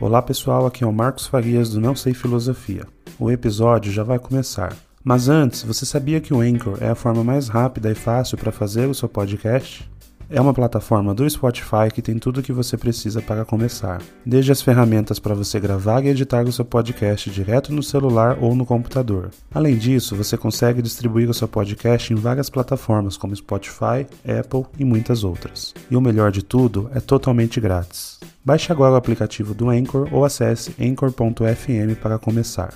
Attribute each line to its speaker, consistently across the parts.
Speaker 1: Olá pessoal, aqui é o Marcos Farias do Não Sei Filosofia. O episódio já vai começar. Mas antes, você sabia que o Anchor é a forma mais rápida e fácil para fazer o seu podcast? É uma plataforma do Spotify que tem tudo o que você precisa para começar, desde as ferramentas para você gravar e editar o seu podcast direto no celular ou no computador. Além disso, você consegue distribuir o seu podcast em várias plataformas como Spotify, Apple e muitas outras. E o melhor de tudo, é totalmente grátis. Baixe agora o aplicativo do Anchor ou acesse anchor.fm para começar.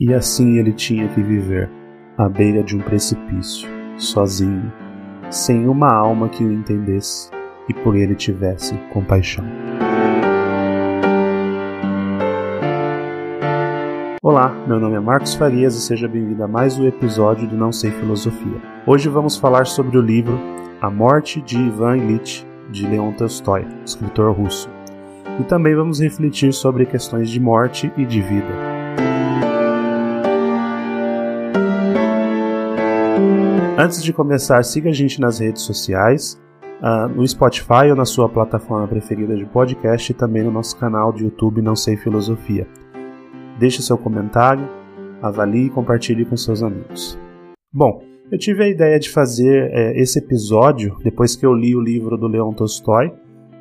Speaker 1: E assim ele tinha que viver, à beira de um precipício, sozinho, sem uma alma que o entendesse e por ele tivesse compaixão. Olá, meu nome é Marcos Farias e seja bem-vindo a mais um episódio do Não Sei Filosofia. Hoje vamos falar sobre o livro A Morte de Ivan Ilitch, de Leon Tolstói, escritor russo. E também vamos refletir sobre questões de morte e de vida. Antes de começar, siga a gente nas redes sociais, uh, no Spotify ou na sua plataforma preferida de podcast e também no nosso canal de YouTube Não Sei Filosofia. Deixe seu comentário, avalie e compartilhe com seus amigos. Bom, eu tive a ideia de fazer é, esse episódio depois que eu li o livro do Leon Tolstói.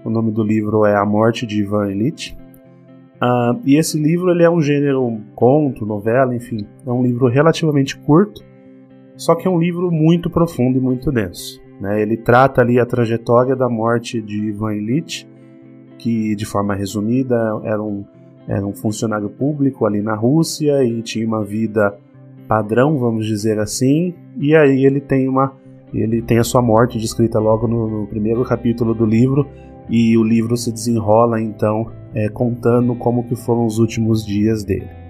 Speaker 1: O nome do livro é A Morte de Ivan Ilitch. Uh, e esse livro ele é um gênero um conto, novela, enfim, é um livro relativamente curto, só que é um livro muito profundo e muito denso. Né? Ele trata ali a trajetória da morte de Ivan Ilitch, que de forma resumida era um, era um funcionário público ali na Rússia e tinha uma vida padrão, vamos dizer assim, e aí ele tem uma ele tem a sua morte descrita logo no, no primeiro capítulo do livro e o livro se desenrola então é, contando como que foram os últimos dias dele.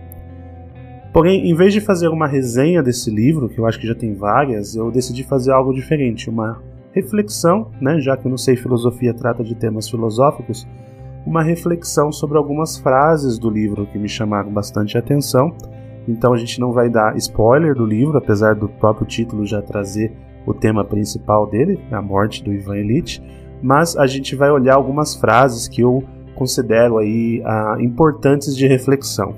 Speaker 1: Porém, em vez de fazer uma resenha desse livro, que eu acho que já tem várias, eu decidi fazer algo diferente, uma reflexão, né, já que eu não sei filosofia trata de temas filosóficos, uma reflexão sobre algumas frases do livro que me chamaram bastante atenção então a gente não vai dar spoiler do livro, apesar do próprio título já trazer o tema principal dele, a morte do Ivan Illich, mas a gente vai olhar algumas frases que eu considero aí uh, importantes de reflexão.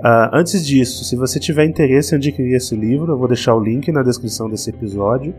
Speaker 1: Uh, antes disso, se você tiver interesse em adquirir esse livro, eu vou deixar o link na descrição desse episódio.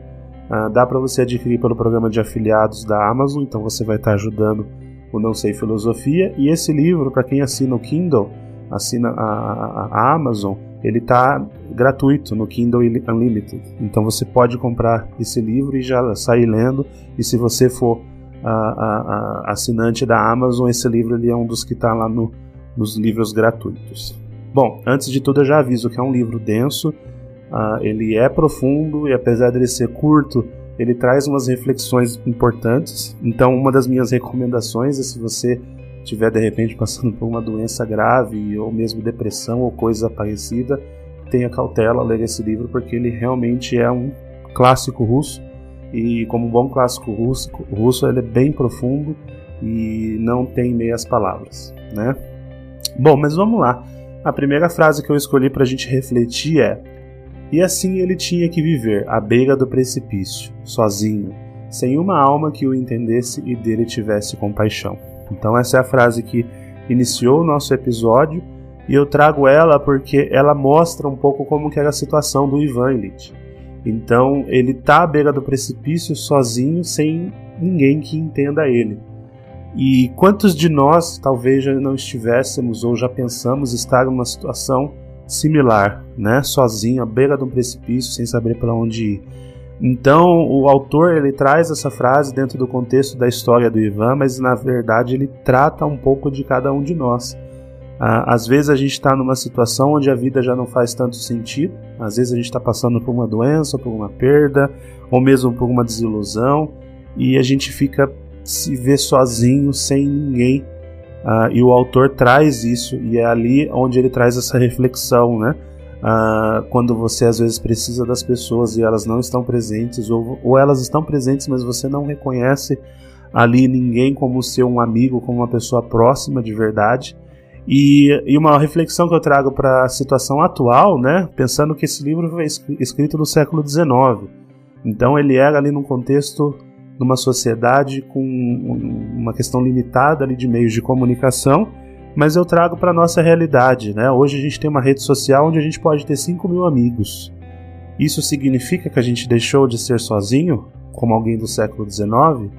Speaker 1: Uh, dá para você adquirir pelo programa de afiliados da Amazon, então você vai estar ajudando o Não Sei Filosofia. E esse livro, para quem assina o Kindle, assina a, a, a Amazon, ele está gratuito no Kindle Unlimited. Então você pode comprar esse livro e já sair lendo. E se você for a, assinante da Amazon, esse livro ele é um dos que está lá no, nos livros gratuitos. Bom, antes de tudo eu já aviso que é um livro denso, uh, ele é profundo e apesar dele ser curto, ele traz umas reflexões importantes. Então, uma das minhas recomendações é se você tiver de repente passando por uma doença grave ou mesmo depressão ou coisa parecida, tenha cautela ler esse livro porque ele realmente é um clássico russo e como um bom clássico russo, russo ele é bem profundo e não tem meias palavras, né? Bom, mas vamos lá. A primeira frase que eu escolhi para a gente refletir é: E assim ele tinha que viver à beira do precipício, sozinho, sem uma alma que o entendesse e dele tivesse compaixão. Então essa é a frase que iniciou o nosso episódio e eu trago ela porque ela mostra um pouco como que era a situação do Ivan Illich. Então ele está à beira do precipício sozinho, sem ninguém que entenda ele. E quantos de nós talvez já não estivéssemos ou já pensamos estar numa situação similar, né? Sozinho, à beira de um precipício, sem saber para onde ir. Então, o autor ele traz essa frase dentro do contexto da história do Ivan, mas na verdade ele trata um pouco de cada um de nós. Ah, às vezes a gente está numa situação onde a vida já não faz tanto sentido, às vezes a gente está passando por uma doença, por uma perda, ou mesmo por uma desilusão, e a gente fica se vê sozinho, sem ninguém. Ah, e o autor traz isso, e é ali onde ele traz essa reflexão, né? Uh, quando você às vezes precisa das pessoas e elas não estão presentes, ou, ou elas estão presentes, mas você não reconhece ali ninguém como seu um amigo, como uma pessoa próxima de verdade. E, e uma reflexão que eu trago para a situação atual, né, pensando que esse livro foi escrito no século XIX, então ele era ali num contexto numa sociedade com uma questão limitada ali de meios de comunicação, mas eu trago para nossa realidade. Né? Hoje a gente tem uma rede social onde a gente pode ter 5 mil amigos. Isso significa que a gente deixou de ser sozinho, como alguém do século XIX?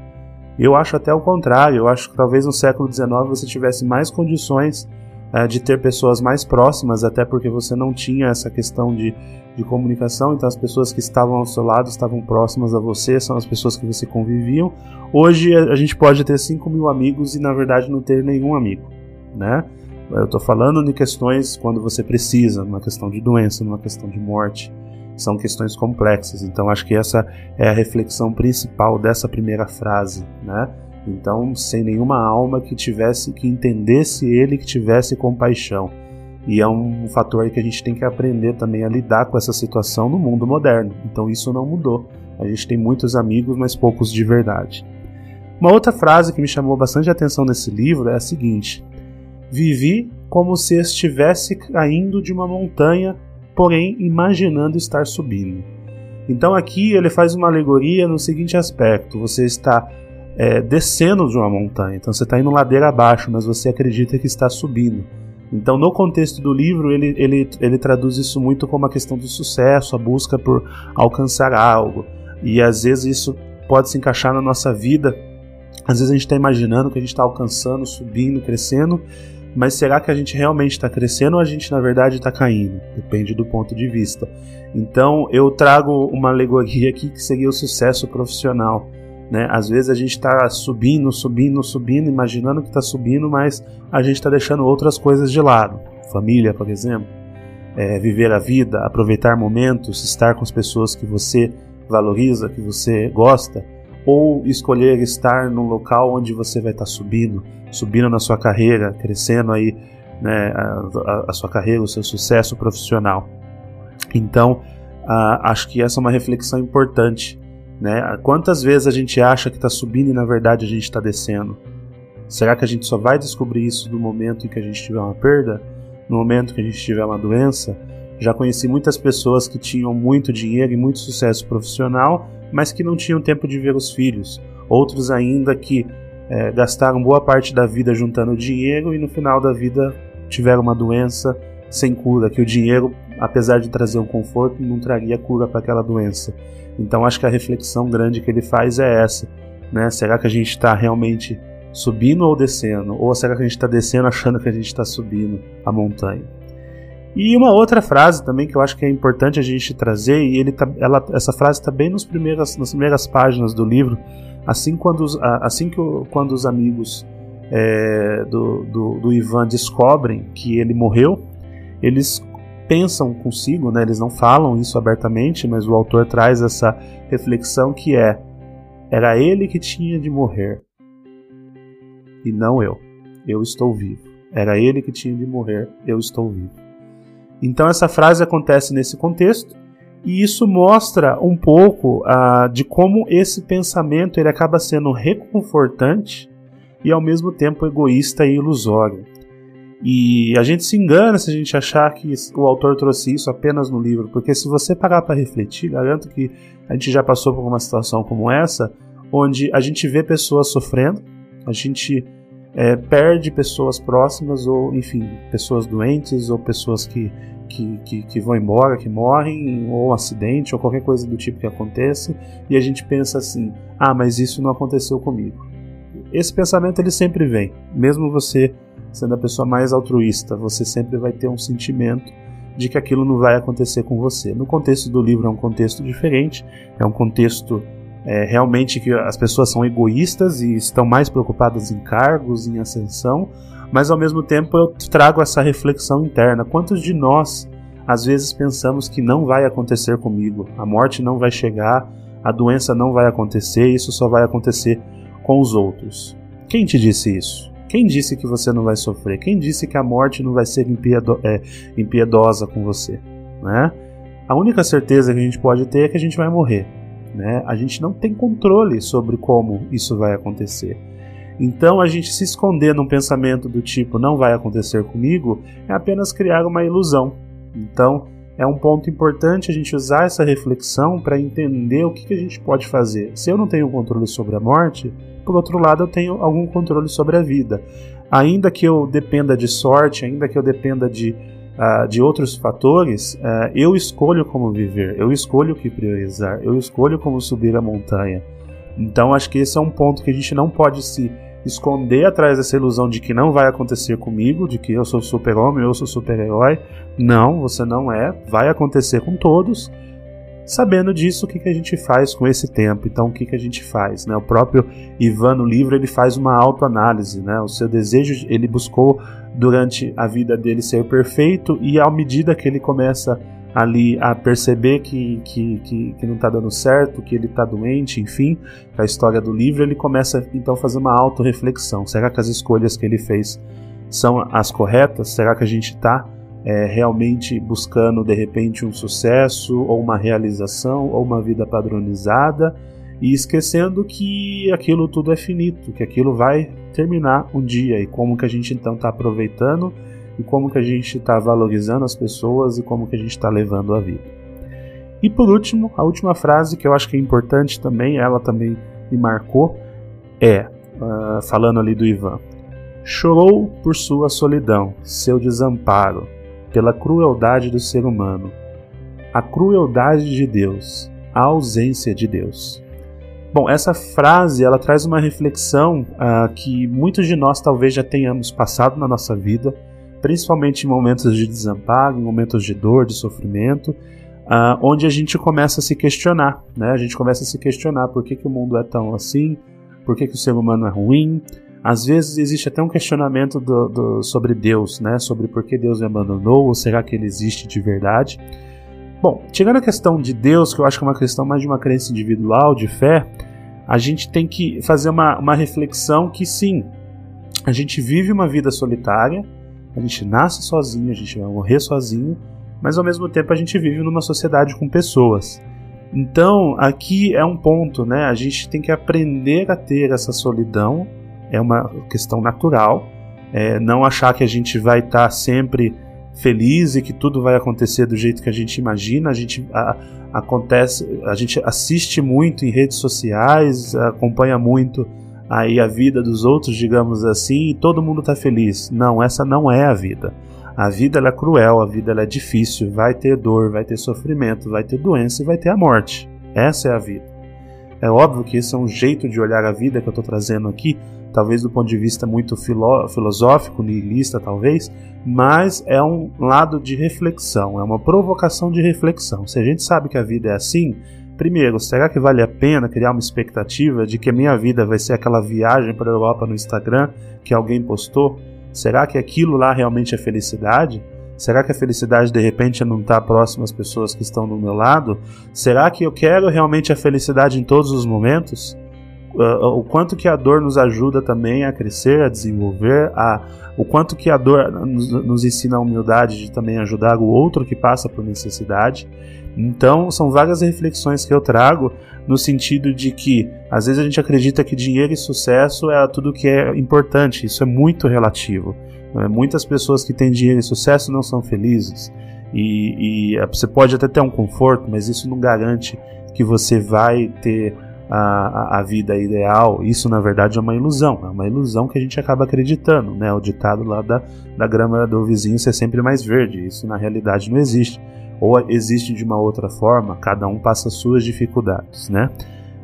Speaker 1: Eu acho até o contrário. Eu acho que talvez no século XIX você tivesse mais condições uh, de ter pessoas mais próximas, até porque você não tinha essa questão de, de comunicação. Então as pessoas que estavam ao seu lado estavam próximas a você, são as pessoas que você conviviam. Hoje a gente pode ter 5 mil amigos e na verdade não ter nenhum amigo, né? Eu estou falando de questões quando você precisa, numa questão de doença, numa questão de morte são questões complexas. Então acho que essa é a reflexão principal dessa primeira frase, né? Então, sem nenhuma alma que tivesse que entendesse ele, que tivesse compaixão. E é um fator que a gente tem que aprender também a lidar com essa situação no mundo moderno. Então isso não mudou. A gente tem muitos amigos, mas poucos de verdade. Uma outra frase que me chamou bastante atenção nesse livro é a seguinte: Vivi como se estivesse caindo de uma montanha porém imaginando estar subindo. Então aqui ele faz uma alegoria no seguinte aspecto: você está é, descendo de uma montanha, então você está indo ladeira abaixo, mas você acredita que está subindo. Então, no contexto do livro, ele, ele, ele traduz isso muito como a questão do sucesso, a busca por alcançar algo. E às vezes isso pode se encaixar na nossa vida. Às vezes a gente está imaginando que a gente está alcançando, subindo, crescendo, mas será que a gente realmente está crescendo ou a gente na verdade está caindo? Depende do ponto de vista. Então eu trago uma alegoria aqui que seria o sucesso profissional. Né? Às vezes a gente está subindo, subindo, subindo, imaginando que está subindo, mas a gente está deixando outras coisas de lado. Família, por exemplo, é, viver a vida, aproveitar momentos, estar com as pessoas que você valoriza, que você gosta ou escolher estar num local onde você vai estar subindo, subindo na sua carreira, crescendo aí né, a, a sua carreira, o seu sucesso profissional. Então, acho que essa é uma reflexão importante. Né? Quantas vezes a gente acha que está subindo e na verdade a gente está descendo? Será que a gente só vai descobrir isso no momento em que a gente tiver uma perda? No momento que a gente tiver uma doença? Já conheci muitas pessoas que tinham muito dinheiro e muito sucesso profissional, mas que não tinham tempo de ver os filhos. Outros ainda que é, gastaram boa parte da vida juntando dinheiro e no final da vida tiveram uma doença sem cura, que o dinheiro, apesar de trazer um conforto, não traria cura para aquela doença. Então acho que a reflexão grande que ele faz é essa, né? Será que a gente está realmente subindo ou descendo? Ou será que a gente está descendo achando que a gente está subindo a montanha? E uma outra frase também que eu acho que é importante a gente trazer, e ele tá, ela, essa frase está bem nos primeiras, nas primeiras páginas do livro, assim, quando os, assim que quando os amigos é, do, do, do, Ivan descobrem que ele morreu, eles pensam consigo, né, eles não falam isso abertamente, mas o autor traz essa reflexão que é: era ele que tinha de morrer, e não eu. Eu estou vivo. Era ele que tinha de morrer, eu estou vivo. Então essa frase acontece nesse contexto e isso mostra um pouco uh, de como esse pensamento ele acaba sendo reconfortante e ao mesmo tempo egoísta e ilusório. E a gente se engana se a gente achar que o autor trouxe isso apenas no livro, porque se você parar para refletir, garanto que a gente já passou por uma situação como essa, onde a gente vê pessoas sofrendo, a gente é, perde pessoas próximas ou, enfim, pessoas doentes ou pessoas que, que, que, que, vão embora, que morrem, ou um acidente ou qualquer coisa do tipo que aconteça, e a gente pensa assim: ah, mas isso não aconteceu comigo. Esse pensamento ele sempre vem, mesmo você sendo a pessoa mais altruísta, você sempre vai ter um sentimento de que aquilo não vai acontecer com você. No contexto do livro é um contexto diferente, é um contexto é, realmente que as pessoas são egoístas e estão mais preocupadas em cargos, em ascensão, mas ao mesmo tempo eu trago essa reflexão interna. Quantos de nós às vezes pensamos que não vai acontecer comigo, a morte não vai chegar, a doença não vai acontecer, isso só vai acontecer com os outros? Quem te disse isso? Quem disse que você não vai sofrer? Quem disse que a morte não vai ser impiedo é, impiedosa com você? Né? A única certeza que a gente pode ter é que a gente vai morrer. Né? A gente não tem controle sobre como isso vai acontecer. Então, a gente se esconder num pensamento do tipo não vai acontecer comigo é apenas criar uma ilusão. Então, é um ponto importante a gente usar essa reflexão para entender o que, que a gente pode fazer. Se eu não tenho controle sobre a morte, por outro lado, eu tenho algum controle sobre a vida. Ainda que eu dependa de sorte, ainda que eu dependa de, uh, de outros fatores, uh, eu escolho como viver, eu escolho o que priorizar, eu escolho como subir a montanha. Então, acho que esse é um ponto que a gente não pode se esconder atrás dessa ilusão de que não vai acontecer comigo, de que eu sou super-homem, eu sou super-herói. Não, você não é. Vai acontecer com todos. Sabendo disso, o que, que a gente faz com esse tempo? Então, o que, que a gente faz? Né? O próprio Ivan no livro ele faz uma autoanálise. Né? O seu desejo ele buscou durante a vida dele ser perfeito e à medida que ele começa ali a perceber que, que, que, que não está dando certo, que ele está doente, enfim, a história do livro, ele começa então a fazer uma autorreflexão. Será que as escolhas que ele fez são as corretas? Será que a gente está é, realmente buscando de repente um sucesso ou uma realização ou uma vida padronizada e esquecendo que aquilo tudo é finito, que aquilo vai terminar um dia e como que a gente então está aproveitando e como que a gente está valorizando as pessoas e como que a gente está levando a vida. E por último, a última frase que eu acho que é importante também, ela também me marcou, é, uh, falando ali do Ivan, chorou por sua solidão, seu desamparo, pela crueldade do ser humano, a crueldade de Deus, a ausência de Deus. Bom, essa frase ela traz uma reflexão uh, que muitos de nós talvez já tenhamos passado na nossa vida, principalmente em momentos de desamparo, em momentos de dor, de sofrimento, uh, onde a gente começa a se questionar, né? A gente começa a se questionar por que, que o mundo é tão assim, por que, que o ser humano é ruim. Às vezes existe até um questionamento do, do, sobre Deus, né? Sobre por que Deus me abandonou, ou será que ele existe de verdade? Bom, chegando à questão de Deus, que eu acho que é uma questão mais de uma crença individual, de fé, a gente tem que fazer uma, uma reflexão que sim, a gente vive uma vida solitária, a gente nasce sozinho, a gente vai morrer sozinho, mas ao mesmo tempo a gente vive numa sociedade com pessoas. Então, aqui é um ponto, né? A gente tem que aprender a ter essa solidão, é uma questão natural. É, não achar que a gente vai estar tá sempre feliz e que tudo vai acontecer do jeito que a gente imagina. A gente a, acontece, a gente assiste muito em redes sociais, acompanha muito aí a vida dos outros, digamos assim, e todo mundo está feliz. Não, essa não é a vida. A vida é cruel, a vida é difícil, vai ter dor, vai ter sofrimento, vai ter doença e vai ter a morte. Essa é a vida. É óbvio que esse é um jeito de olhar a vida que eu estou trazendo aqui, talvez do ponto de vista muito filosófico, nihilista, talvez, mas é um lado de reflexão, é uma provocação de reflexão. Se a gente sabe que a vida é assim, Primeiro, será que vale a pena criar uma expectativa de que a minha vida vai ser aquela viagem para a Europa no Instagram que alguém postou? Será que aquilo lá realmente é felicidade? Será que a felicidade de repente é não estar próximo às pessoas que estão do meu lado? Será que eu quero realmente a felicidade em todos os momentos? Uh, o quanto que a dor nos ajuda também a crescer, a desenvolver, a, o quanto que a dor nos, nos ensina a humildade de também ajudar o outro que passa por necessidade. Então, são várias reflexões que eu trago no sentido de que às vezes a gente acredita que dinheiro e sucesso é tudo que é importante, isso é muito relativo. É, muitas pessoas que têm dinheiro e sucesso não são felizes. E, e você pode até ter um conforto, mas isso não garante que você vai ter a, a, vida ideal, isso na verdade é uma ilusão, é uma ilusão que a gente acaba acreditando, né? O ditado lá da, da grama do vizinho ser sempre mais verde, isso na realidade não existe ou existe de uma outra forma, cada um passa suas dificuldades, né?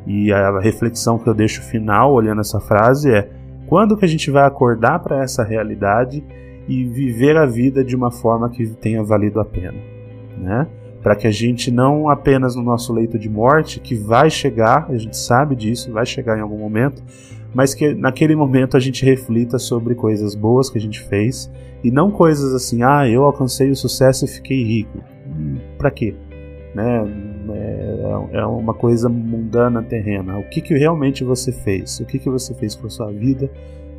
Speaker 1: E a reflexão que eu deixo final olhando essa frase é: quando que a gente vai acordar para essa realidade e viver a vida de uma forma que tenha valido a pena, né? Para que a gente não apenas no nosso leito de morte, que vai chegar, a gente sabe disso, vai chegar em algum momento, mas que naquele momento a gente reflita sobre coisas boas que a gente fez e não coisas assim, ah, eu alcancei o sucesso e fiquei rico para quê? Né? É, é, uma coisa mundana, terrena. O que, que realmente você fez? O que, que você fez com a sua vida?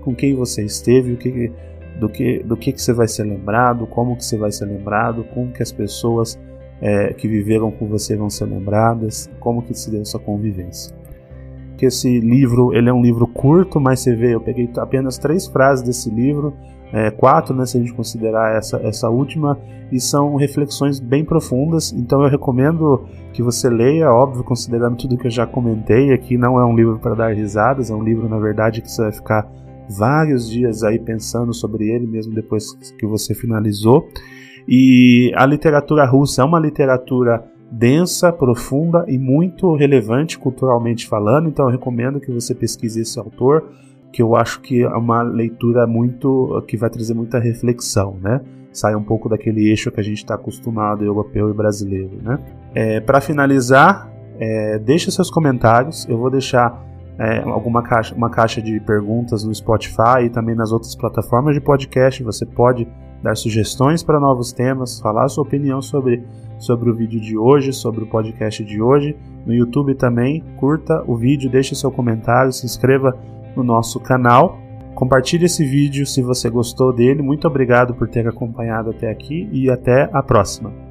Speaker 1: Com quem você esteve? O que, do que, do que, que você vai ser lembrado? Como que você vai ser lembrado? Como que as pessoas é, que viveram com você vão ser lembradas? Como que se deu essa convivência? que esse livro ele é um livro curto, mas você vê, eu peguei apenas três frases desse livro, é, quatro, né, se a gente considerar essa, essa última, e são reflexões bem profundas. Então eu recomendo que você leia, óbvio, considerando tudo que eu já comentei aqui. Não é um livro para dar risadas, é um livro, na verdade, que você vai ficar vários dias aí pensando sobre ele, mesmo depois que você finalizou. E a literatura russa é uma literatura densa, profunda e muito relevante culturalmente falando, então eu recomendo que você pesquise esse autor, que eu acho que é uma leitura muito que vai trazer muita reflexão, né? Sai um pouco daquele eixo que a gente está acostumado, europeu e brasileiro, né? É, Para finalizar, é, deixe seus comentários, eu vou deixar é, alguma caixa, uma caixa de perguntas no Spotify e também nas outras plataformas de podcast. Você pode dar sugestões para novos temas, falar sua opinião sobre, sobre o vídeo de hoje, sobre o podcast de hoje. No YouTube também, curta o vídeo, deixe seu comentário, se inscreva no nosso canal. Compartilhe esse vídeo se você gostou dele. Muito obrigado por ter acompanhado até aqui e até a próxima.